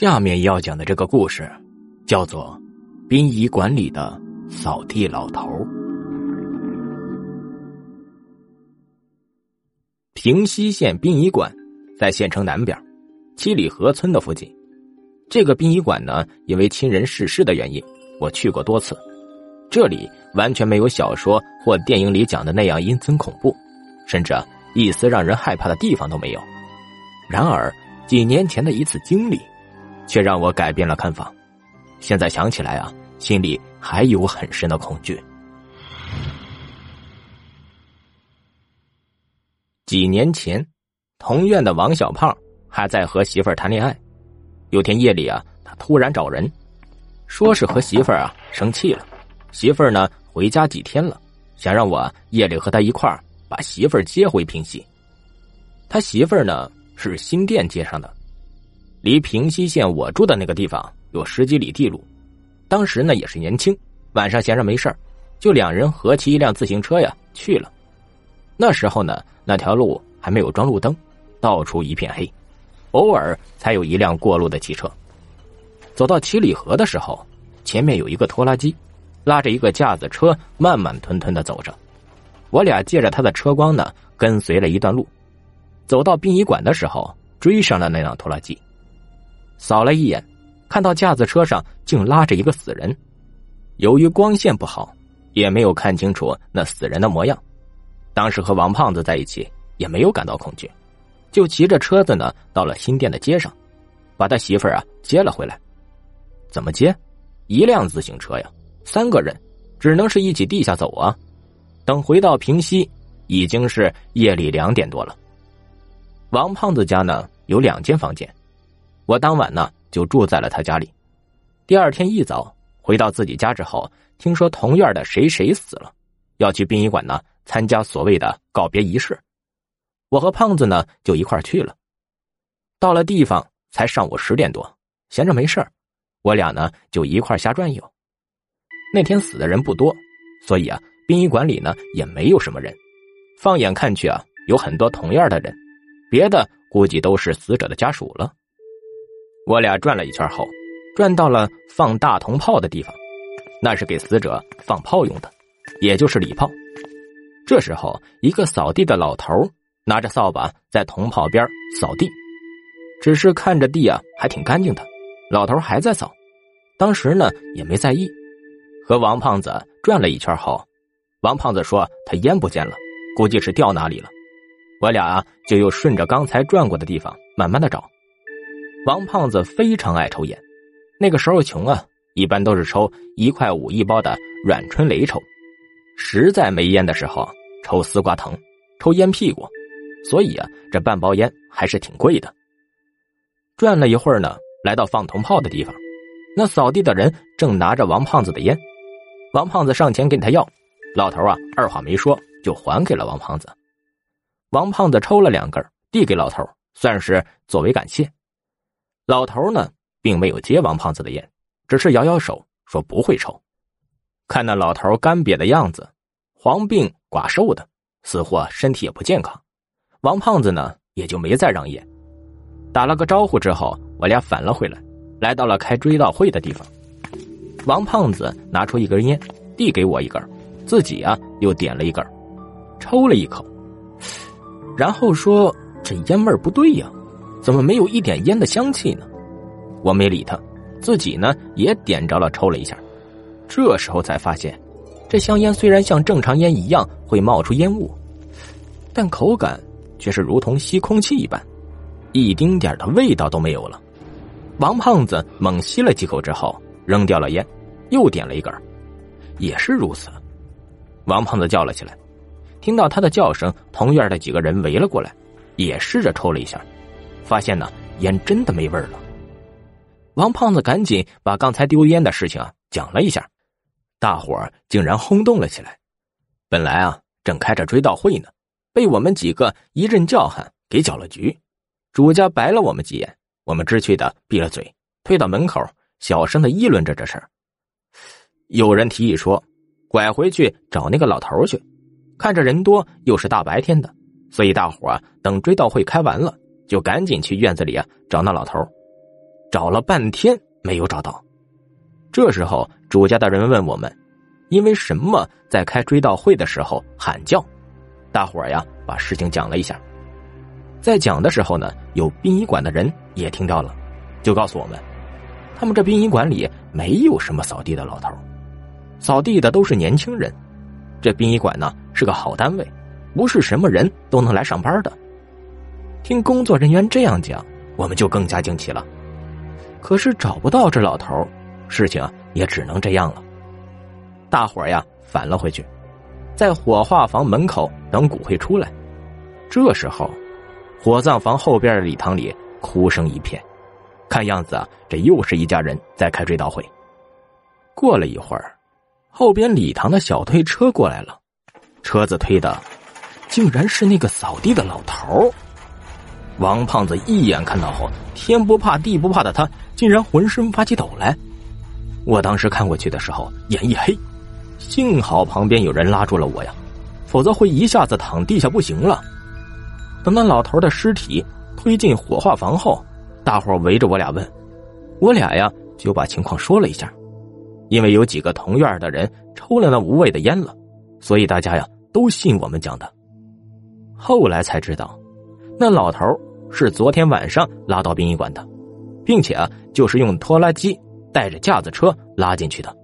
下面要讲的这个故事，叫做《殡仪馆里的扫地老头》。平西县殡仪馆在县城南边，七里河村的附近。这个殡仪馆呢，因为亲人逝世的原因，我去过多次。这里完全没有小说或电影里讲的那样阴森恐怖，甚至一丝让人害怕的地方都没有。然而，几年前的一次经历。却让我改变了看法。现在想起来啊，心里还有很深的恐惧。几年前，同院的王小胖还在和媳妇儿谈恋爱。有天夜里啊，他突然找人，说是和媳妇儿啊生气了。媳妇儿呢回家几天了，想让我夜里和他一块儿把媳妇儿接回平西。他媳妇儿呢是新店接上的。离平西县我住的那个地方有十几里地路，当时呢也是年轻，晚上闲着没事就两人合骑一辆自行车呀去了。那时候呢，那条路还没有装路灯，到处一片黑，偶尔才有一辆过路的汽车。走到七里河的时候，前面有一个拖拉机，拉着一个架子车，慢慢吞吞的走着。我俩借着他的车光呢，跟随了一段路，走到殡仪馆的时候，追上了那辆拖拉机。扫了一眼，看到架子车上竟拉着一个死人。由于光线不好，也没有看清楚那死人的模样。当时和王胖子在一起，也没有感到恐惧，就骑着车子呢，到了新店的街上，把他媳妇儿啊接了回来。怎么接？一辆自行车呀，三个人，只能是一起地下走啊。等回到平西，已经是夜里两点多了。王胖子家呢有两间房间。我当晚呢就住在了他家里，第二天一早回到自己家之后，听说同院的谁谁死了，要去殡仪馆呢参加所谓的告别仪式，我和胖子呢就一块去了。到了地方才上午十点多，闲着没事我俩呢就一块瞎转悠。那天死的人不多，所以啊殡仪馆里呢也没有什么人，放眼看去啊有很多同院的人，别的估计都是死者的家属了。我俩转了一圈后，转到了放大铜炮的地方，那是给死者放炮用的，也就是礼炮。这时候，一个扫地的老头拿着扫把在铜炮边扫地，只是看着地啊还挺干净的，老头还在扫。当时呢也没在意，和王胖子转了一圈后，王胖子说他烟不见了，估计是掉哪里了。我俩就又顺着刚才转过的地方慢慢的找。王胖子非常爱抽烟，那个时候穷啊，一般都是抽一块五一包的软春雷抽，实在没烟的时候抽丝瓜藤，抽烟屁股，所以啊，这半包烟还是挺贵的。转了一会儿呢，来到放铜炮的地方，那扫地的人正拿着王胖子的烟，王胖子上前跟他要，老头啊二话没说就还给了王胖子，王胖子抽了两根，递给老头，算是作为感谢。老头呢，并没有接王胖子的烟，只是摇摇手说不会抽。看那老头干瘪的样子，黄病寡瘦的，似乎身体也不健康。王胖子呢，也就没再让烟。打了个招呼之后，我俩返了回来，来到了开追悼会的地方。王胖子拿出一根烟，递给我一根，自己啊又点了一根，抽了一口，然后说：“这烟味不对呀。”怎么没有一点烟的香气呢？我没理他，自己呢也点着了，抽了一下。这时候才发现，这香烟虽然像正常烟一样会冒出烟雾，但口感却是如同吸空气一般，一丁点的味道都没有了。王胖子猛吸了几口之后，扔掉了烟，又点了一根，也是如此。王胖子叫了起来，听到他的叫声，同院的几个人围了过来，也试着抽了一下。发现呢，烟真的没味儿了。王胖子赶紧把刚才丢烟的事情啊讲了一下，大伙儿竟然轰动了起来。本来啊正开着追悼会呢，被我们几个一阵叫喊给搅了局。主家白了我们几眼，我们知趣的闭了嘴，退到门口，小声的议论着这事儿。有人提议说，拐回去找那个老头去。看着人多，又是大白天的，所以大伙儿等追悼会开完了。就赶紧去院子里啊找那老头找了半天没有找到。这时候，主家的人问我们：“因为什么在开追悼会的时候喊叫？”大伙儿呀，把事情讲了一下。在讲的时候呢，有殡仪馆的人也听到了，就告诉我们，他们这殡仪馆里没有什么扫地的老头，扫地的都是年轻人。这殡仪馆呢是个好单位，不是什么人都能来上班的。听工作人员这样讲，我们就更加惊奇了。可是找不到这老头，事情也只能这样了。大伙儿呀返了回去，在火化房门口等骨灰出来。这时候，火葬房后边的礼堂里哭声一片，看样子啊，这又是一家人在开追悼会。过了一会儿，后边礼堂的小推车过来了，车子推的，竟然是那个扫地的老头王胖子一眼看到后，天不怕地不怕的他，竟然浑身发起抖来。我当时看过去的时候，眼一黑，幸好旁边有人拉住了我呀，否则会一下子躺地下不行了。等那老头的尸体推进火化房后，大伙围着我俩问，我俩呀就把情况说了一下。因为有几个同院的人抽了那无味的烟了，所以大家呀都信我们讲的。后来才知道，那老头是昨天晚上拉到殡仪馆的，并且啊，就是用拖拉机带着架子车拉进去的。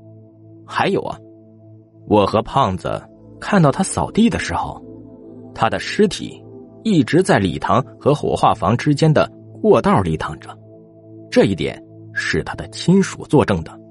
还有啊，我和胖子看到他扫地的时候，他的尸体一直在礼堂和火化房之间的过道里躺着，这一点是他的亲属作证的。